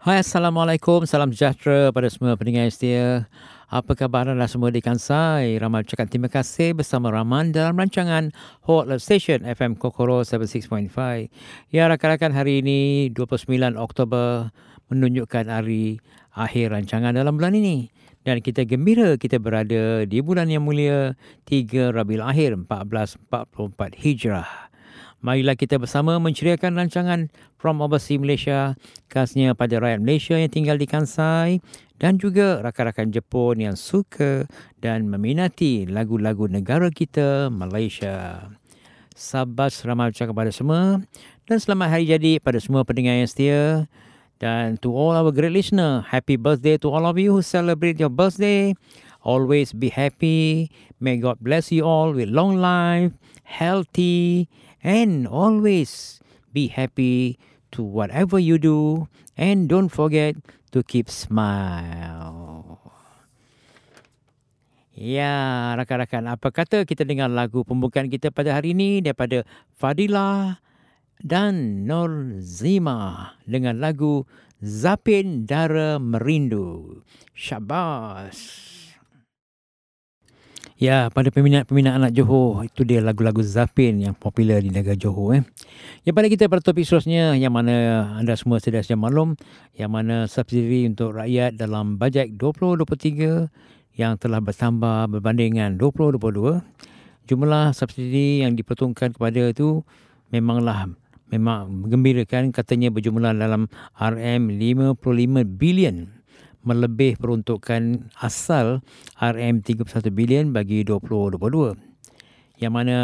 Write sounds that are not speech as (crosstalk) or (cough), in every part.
Hai Assalamualaikum, salam sejahtera pada semua pendengar setia. Apa khabar anda semua di Kansai? Ramai ucapkan terima kasih bersama Rahman dalam rancangan Hot Love Station FM Kokoro 76.5. Ya rakan-rakan hari ini 29 Oktober menunjukkan hari akhir rancangan dalam bulan ini. Dan kita gembira kita berada di bulan yang mulia 3 Rabiul Akhir 1444 Hijrah. Marilah kita bersama menceriakan rancangan From Overseas Malaysia khasnya pada rakyat Malaysia yang tinggal di Kansai dan juga rakan-rakan Jepun yang suka dan meminati lagu-lagu negara kita Malaysia. Sabat selamat ucapkan kepada semua dan selamat hari jadi pada semua pendengar yang setia. Dan to all our great listener, happy birthday to all of you who celebrate your birthday. Always be happy. May God bless you all with long life, healthy, and always be happy to whatever you do and don't forget to keep smile. Ya, rakan-rakan, apa kata kita dengar lagu pembukaan kita pada hari ini daripada Fadila dan Nur Zima dengan lagu Zapin Dara Merindu. Syabas. Ya, pada peminat-peminat anak Johor, itu dia lagu-lagu Zapin yang popular di negara Johor. Eh. Ya, pada kita pada topik seterusnya, yang mana anda semua sedia maklum, yang mana subsidi untuk rakyat dalam bajet 2023 yang telah bertambah berbanding dengan 2022. Jumlah subsidi yang diperuntukkan kepada itu memanglah memang menggembirakan katanya berjumlah dalam RM55 bilion melebih peruntukan asal RM31 bilion bagi 2022. Yang mana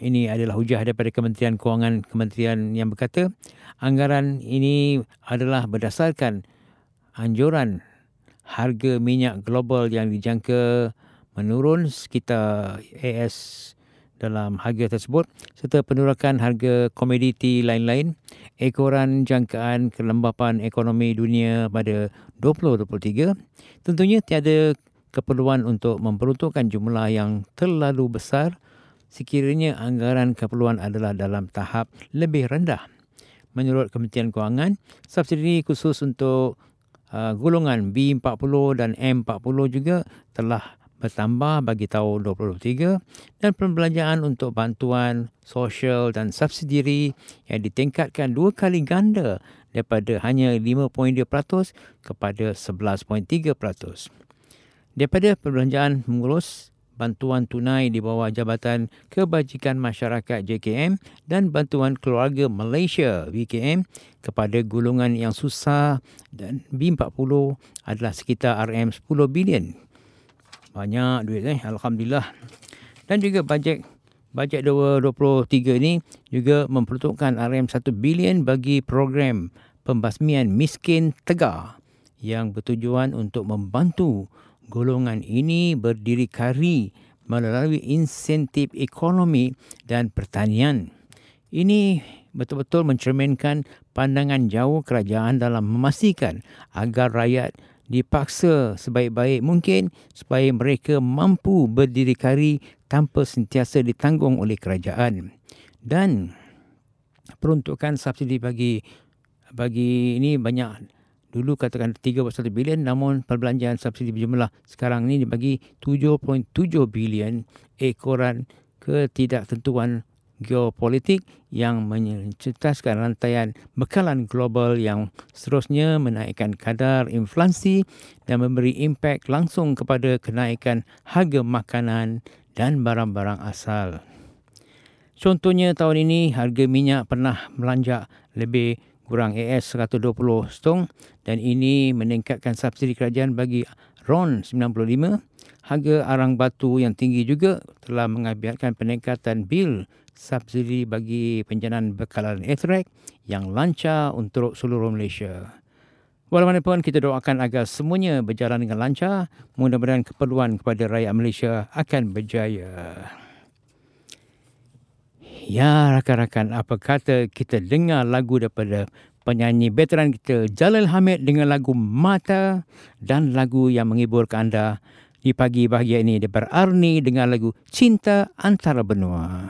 ini adalah hujah daripada Kementerian Kewangan Kementerian yang berkata anggaran ini adalah berdasarkan anjuran harga minyak global yang dijangka menurun sekitar AS dalam harga tersebut serta penurakan harga komoditi lain-lain. Ekoran jangkaan kelembapan ekonomi dunia pada 2023 tentunya tiada keperluan untuk memperuntukkan jumlah yang terlalu besar. Sekiranya anggaran keperluan adalah dalam tahap lebih rendah. Menurut Kementerian Kewangan subsidi khusus untuk uh, golongan B40 dan M40 juga telah bertambah bagi tahun 2023 dan pembelanjaan untuk bantuan sosial dan subsidi yang ditingkatkan dua kali ganda daripada hanya 5.2% kepada 11.3%. Daripada perbelanjaan mengurus bantuan tunai di bawah Jabatan Kebajikan Masyarakat JKM dan bantuan keluarga Malaysia VKM kepada golongan yang susah dan B40 adalah sekitar RM10 bilion banyak duit eh alhamdulillah dan juga bajet bajet 2023 ini juga memperuntukkan RM1 bilion bagi program pembasmian miskin tegar yang bertujuan untuk membantu golongan ini berdiri kari melalui insentif ekonomi dan pertanian. Ini betul-betul mencerminkan pandangan jauh kerajaan dalam memastikan agar rakyat dipaksa sebaik-baik mungkin supaya mereka mampu berdiri kari tanpa sentiasa ditanggung oleh kerajaan. Dan peruntukan subsidi bagi bagi ini banyak dulu katakan 31 bilion namun perbelanjaan subsidi berjumlah sekarang ini dibagi 7.7 bilion ekoran ketidaktentuan geopolitik yang mencetaskan rantaian bekalan global yang seterusnya menaikkan kadar inflasi dan memberi impak langsung kepada kenaikan harga makanan dan barang-barang asal. Contohnya tahun ini harga minyak pernah melanjak lebih kurang AS 120 stong dan ini meningkatkan subsidi kerajaan bagi RON 95. Harga arang batu yang tinggi juga telah mengakibatkan peningkatan bil subsidi bagi penjanaan bekalan Etherek yang lancar untuk seluruh Malaysia. Walaupun kita doakan agar semuanya berjalan dengan lancar, mudah-mudahan keperluan kepada rakyat Malaysia akan berjaya. Ya rakan-rakan, apa kata kita dengar lagu daripada penyanyi veteran kita Jalal Hamid dengan lagu Mata dan lagu yang menghiburkan anda di pagi bahagia ini daripada Arni dengan lagu Cinta Antara Benua.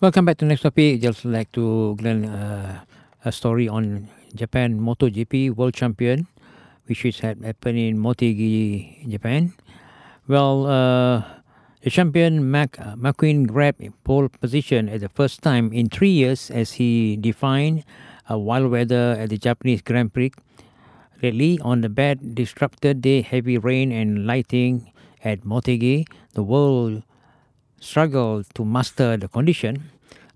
Welcome back to next topic. Just like to Glenn uh, a story on Japan MotoGP World Champion, which is happened in Motegi, Japan. Well, uh, the champion Mac, uh, McQueen grabbed pole position at the first time in three years as he defined a wild weather at the Japanese Grand Prix. Lately, on the bad disrupted day, heavy rain and lighting at Motegi, the world struggled to master the condition.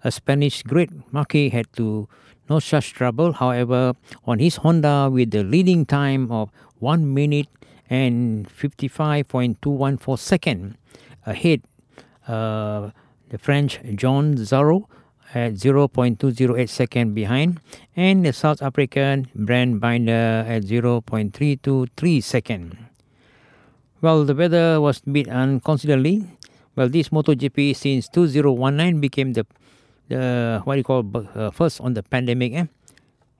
A Spanish great Marquis had to no such trouble. However, on his Honda with the leading time of 1 minute and 55.214 second ahead uh, the French John Zarro at 0.208 second behind and the South African Brand Binder at 0.323 second. Well, the weather was beat considerably. Well, this MotoGP since 2019 became the the what you call uh, first on the pandemic. Eh?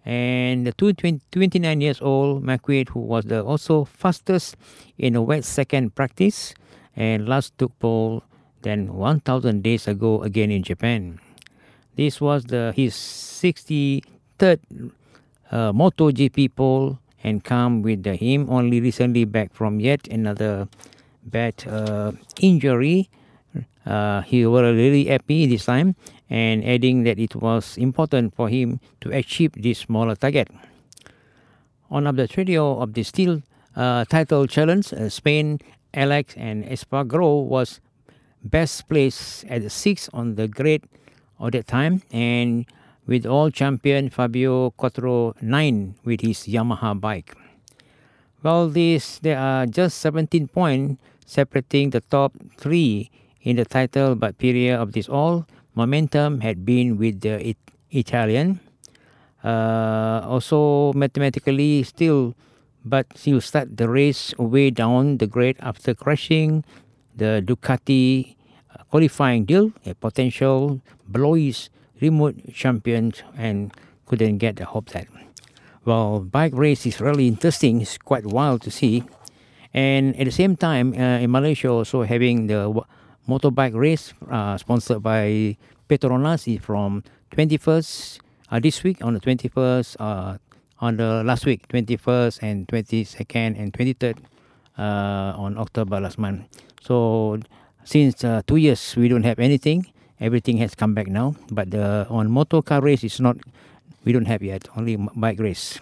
And the 29 years old McQueen, who was the also fastest in a wet second practice, and last took pole than 1,000 days ago again in Japan. This was the his 63rd uh, MotoGP pole and come with the, him only recently back from yet another bad uh, injury. Uh, he was really happy this time and adding that it was important for him to achieve this smaller target. On up the trio of the steel uh, title challenge, uh, Spain, Alex and Espargaro was best placed at the sixth on the grade of that time and with all champion Fabio Quattro 9 with his Yamaha bike. Well, this there are just 17 points separating the top three in the title, but period of this all momentum had been with the it- Italian. Uh, also, mathematically, still, but still start the race way down the grade after crashing the Ducati qualifying deal, a potential Blois remote champion, and couldn't get the hope that. Well, bike race is really interesting. It's quite wild to see. And at the same time, uh, in Malaysia, also having the motorbike race uh, sponsored by Petronas is from 21st uh, this week on the 21st uh, on the last week 21st and 22nd and 23rd uh, on October last month. So since uh, two years we don't have anything, everything has come back now. But the on motor car race is not we don't have yet only bike race.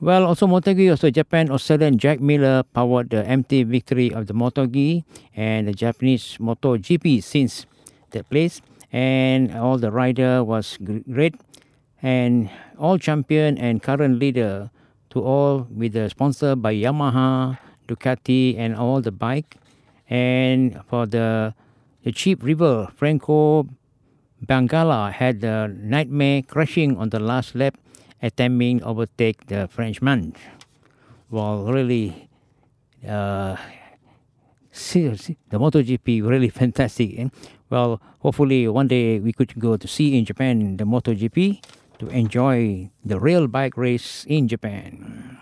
Well, also MotoGP, also Japan Australian Jack Miller powered the empty victory of the MotoGP and the Japanese MotoGP since that place. And all the rider was great. And all champion and current leader to all with the sponsor by Yamaha, Ducati and all the bike. And for the the cheap river, Franco Bangala had a nightmare crashing on the last lap attempting to overtake the Frenchman. Well, really, uh, seriously, the MotoGP really (laughs) fantastic. Eh? Well, hopefully one day we could go to see in Japan the MotoGP to enjoy the real bike race in Japan.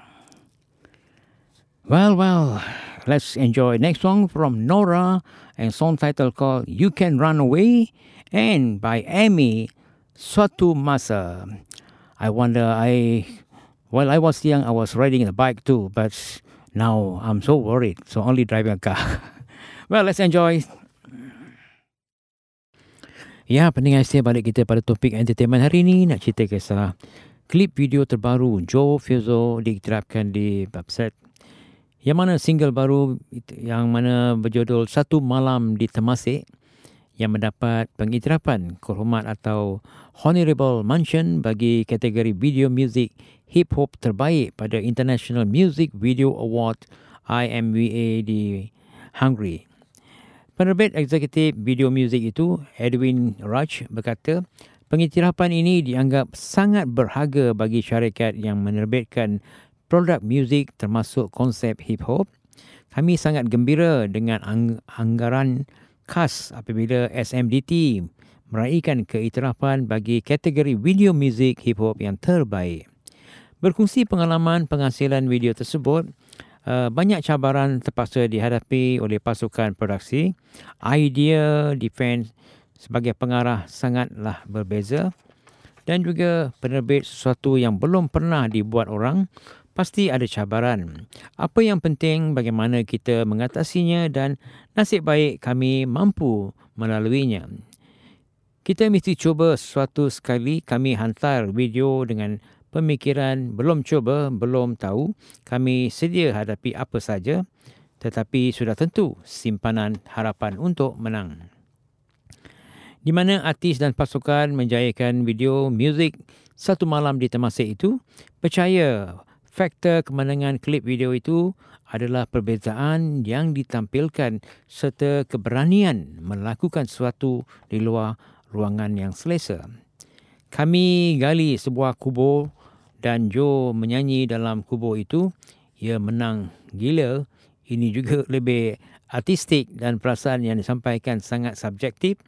Well, well, let's enjoy next song from Nora and song title called You Can Run Away and by Amy Suatu Masa. I wonder, I, while I was young, I was riding a bike too, but now I'm so worried, so only driving a car. (laughs) well, let's enjoy. Ya, pendengar saya balik kita pada topik entertainment hari ini. Nak cerita kisah klip video terbaru Joe Fiozo diterapkan di website yang mana single baru yang mana berjudul Satu Malam di Temasek yang mendapat pengiktirafan kehormat atau honorable mention bagi kategori video music hip hop terbaik pada International Music Video Award IMVA di Hungary. Penerbit eksekutif video music itu Edwin Raj berkata pengiktirafan ini dianggap sangat berharga bagi syarikat yang menerbitkan produk muzik termasuk konsep hip hop. Kami sangat gembira dengan ang- anggaran khas apabila SMDT meraihkan keiktirafan bagi kategori video muzik hip hop yang terbaik. Berkongsi pengalaman penghasilan video tersebut, uh, banyak cabaran terpaksa dihadapi oleh pasukan produksi. Idea defense sebagai pengarah sangatlah berbeza. dan juga penerbit sesuatu yang belum pernah dibuat orang, pasti ada cabaran. Apa yang penting bagaimana kita mengatasinya dan nasib baik kami mampu melaluinya. Kita mesti cuba suatu sekali kami hantar video dengan pemikiran belum cuba, belum tahu, kami sedia hadapi apa saja tetapi sudah tentu simpanan harapan untuk menang. Di mana artis dan pasukan menjayakan video muzik satu malam di Temasek itu, percaya faktor kemenangan klip video itu adalah perbezaan yang ditampilkan serta keberanian melakukan sesuatu di luar ruangan yang selesa. Kami gali sebuah kubur dan Joe menyanyi dalam kubur itu. Ia menang gila. Ini juga lebih artistik dan perasaan yang disampaikan sangat subjektif.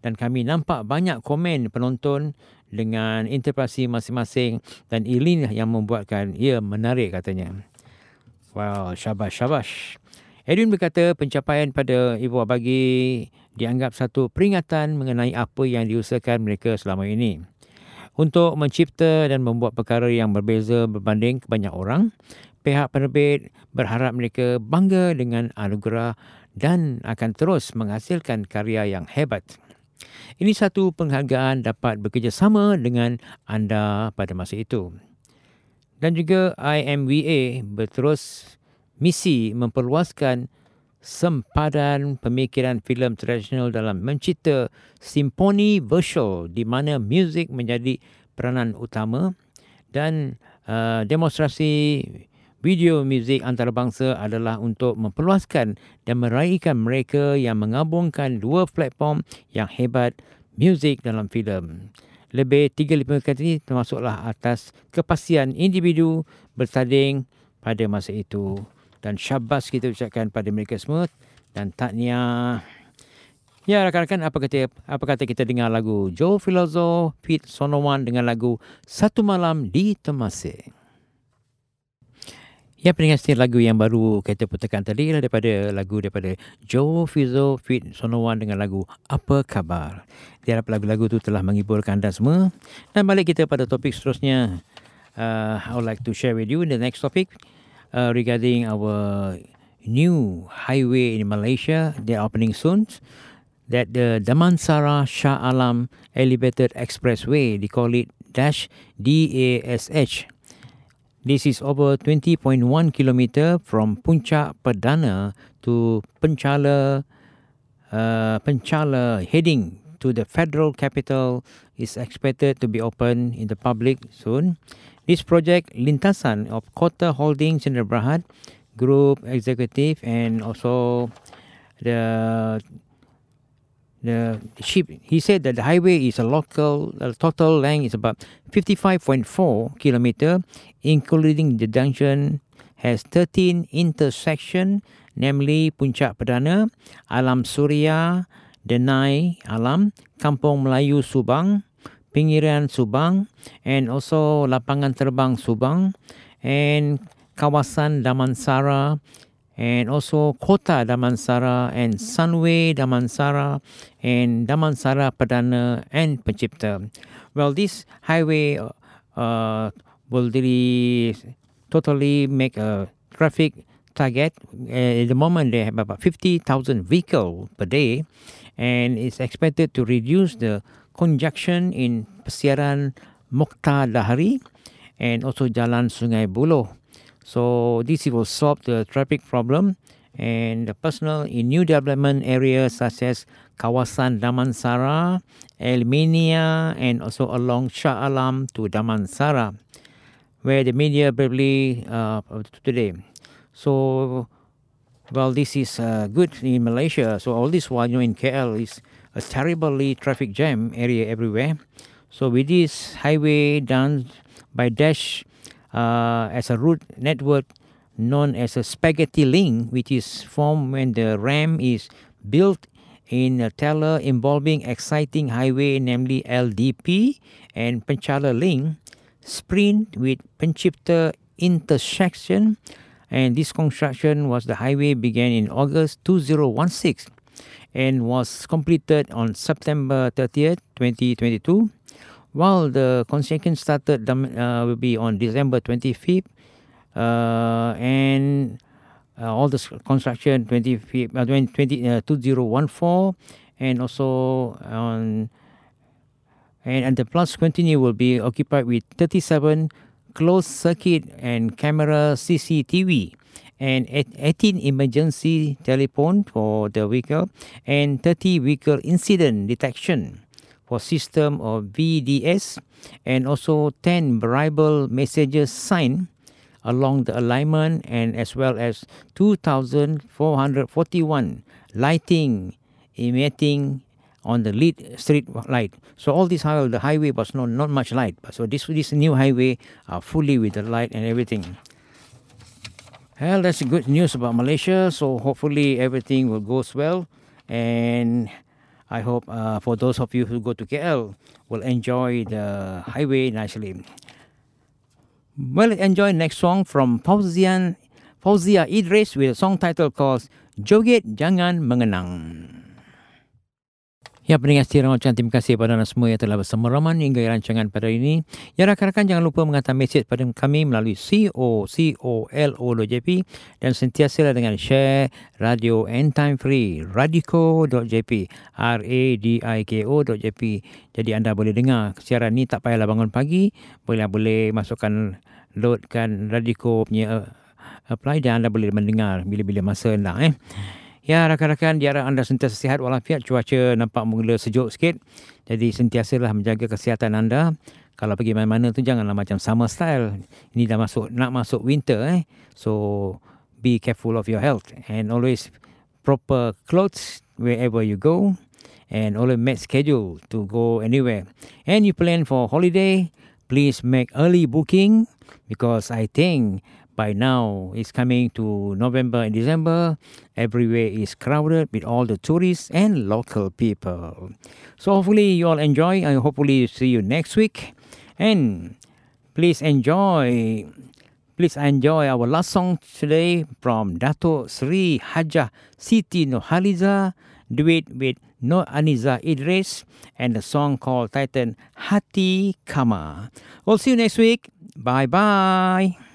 Dan kami nampak banyak komen penonton dengan interpretasi masing-masing dan ini yang membuatkan ia menarik katanya. Wow, syabash, syabash. Edwin berkata pencapaian pada Ibu Abagi dianggap satu peringatan mengenai apa yang diusahakan mereka selama ini. Untuk mencipta dan membuat perkara yang berbeza berbanding kebanyak orang, pihak penerbit berharap mereka bangga dengan anugerah dan akan terus menghasilkan karya yang hebat. Ini satu penghargaan dapat bekerjasama dengan anda pada masa itu. Dan juga IMVA berterus misi memperluaskan sempadan pemikiran filem tradisional dalam mencipta simponi virtual di mana muzik menjadi peranan utama dan uh, demonstrasi video muzik antarabangsa adalah untuk memperluaskan dan meraihkan mereka yang mengabungkan dua platform yang hebat muzik dalam filem. Lebih 35 kali ini termasuklah atas kepastian individu bertanding pada masa itu dan syabas kita ucapkan pada mereka semua dan taknia. Ya rakan-rakan apa kata apa kata kita dengar lagu Joe Filozo Fit Sonowan dengan lagu Satu Malam di Temasek. Ya pendengar setia lagu yang baru kita putarkan tadi adalah daripada lagu daripada Joe Fizo Fit Sonowan dengan lagu Apa Khabar. Diharap lagu-lagu itu telah menghiburkan anda semua. Dan balik kita pada topik seterusnya. Uh, I would like to share with you the next topic uh, regarding our new highway in Malaysia. They're opening soon. That the Damansara Shah Alam Elevated Expressway, they call it Dash DASH. This is over 20.1 kilometer from Puncak Perdana to Penchala, uh, Penchala heading to the federal capital is expected to be open in the public soon. This project, lintasan of Kota Holding Chandra Berhad Group Executive and also the the ship. He said that the highway is a local uh, total length is about 55.4 kilometer, including the junction has 13 intersection, namely Puncak Perdana, Alam Surya, Denai Alam, Kampung Melayu Subang, Pinggiran Subang and also Lapangan Terbang Subang and Kawasan Damansara and also Kota Damansara and Sunway Damansara and Damansara Perdana and Pencipta. Well, this highway uh, will really totally make a traffic target. At the moment, they have about 50,000 vehicles per day and it's expected to reduce the conjunction in Pesiaran Mokhtar Dahari and also Jalan Sungai Buloh. So this will solve the traffic problem and the personal in new development areas such as Kawasan Damansara, Elminia and also along Shah Alam to Damansara where the media probably uh, today. So well this is uh, good in Malaysia. So all this while you know in KL is a terribly traffic jam area everywhere. So with this highway done by Dash uh, as a route network known as a spaghetti link, which is formed when the ram is built in a teller involving exciting highway, namely LDP and Penchala link, sprint with Pencipta intersection. And this construction was the highway began in August 2016 and was completed on September 30th, 2022. While the construction started uh, will be on December 25th, uh, and uh, all the construction 25th, uh, 20, uh, 2014, and also on and, and the plus continue will be occupied with 37 closed circuit and camera CCTV and 18 emergency telephone for the vehicle and 30 vehicle incident detection for system of VDS and also 10 variable messages signed along the alignment and as well as 2441 lighting emitting on the lead street light. So all this while the highway was not, not much light. So this this new highway are fully with the light and everything. Well, that's good news about Malaysia. So hopefully everything will goes well, and I hope uh, for those of you who go to KL will enjoy the highway nicely. Well, enjoy next song from Fauzian Fauzia Idris with a song title called Joget Jangan Mengenang. Ya pendengar setia ucapkan terima kasih kepada anda semua yang telah bersama Rahman hingga rancangan pada hari ini. Ya rakan-rakan jangan lupa menghantar mesej pada kami melalui cocolo.jp dan sentiasa dengan share radio Anytime Free radiko.jp r-a-d-i-k-o.jp Jadi anda boleh dengar siaran ni tak payahlah bangun pagi. Boleh boleh masukkan loadkan radiko punya uh, apply dan anda boleh mendengar bila-bila masa anda eh. Ya rakan-rakan diharap anda sentiasa sihat walafiat cuaca nampak mula sejuk sikit. Jadi sentiasalah menjaga kesihatan anda. Kalau pergi mana-mana tu janganlah macam summer style. Ini dah masuk nak masuk winter eh. So be careful of your health and always proper clothes wherever you go and always make schedule to go anywhere. And you plan for holiday, please make early booking because I think by now it's coming to November and December. Everywhere is crowded with all the tourists and local people. So hopefully you all enjoy and hopefully see you next week. And please enjoy please enjoy our last song today from Dato Sri Hajah Siti Nohaliza duet with No Aniza Idris and the song called Titan Hati Kama. We'll see you next week. Bye bye.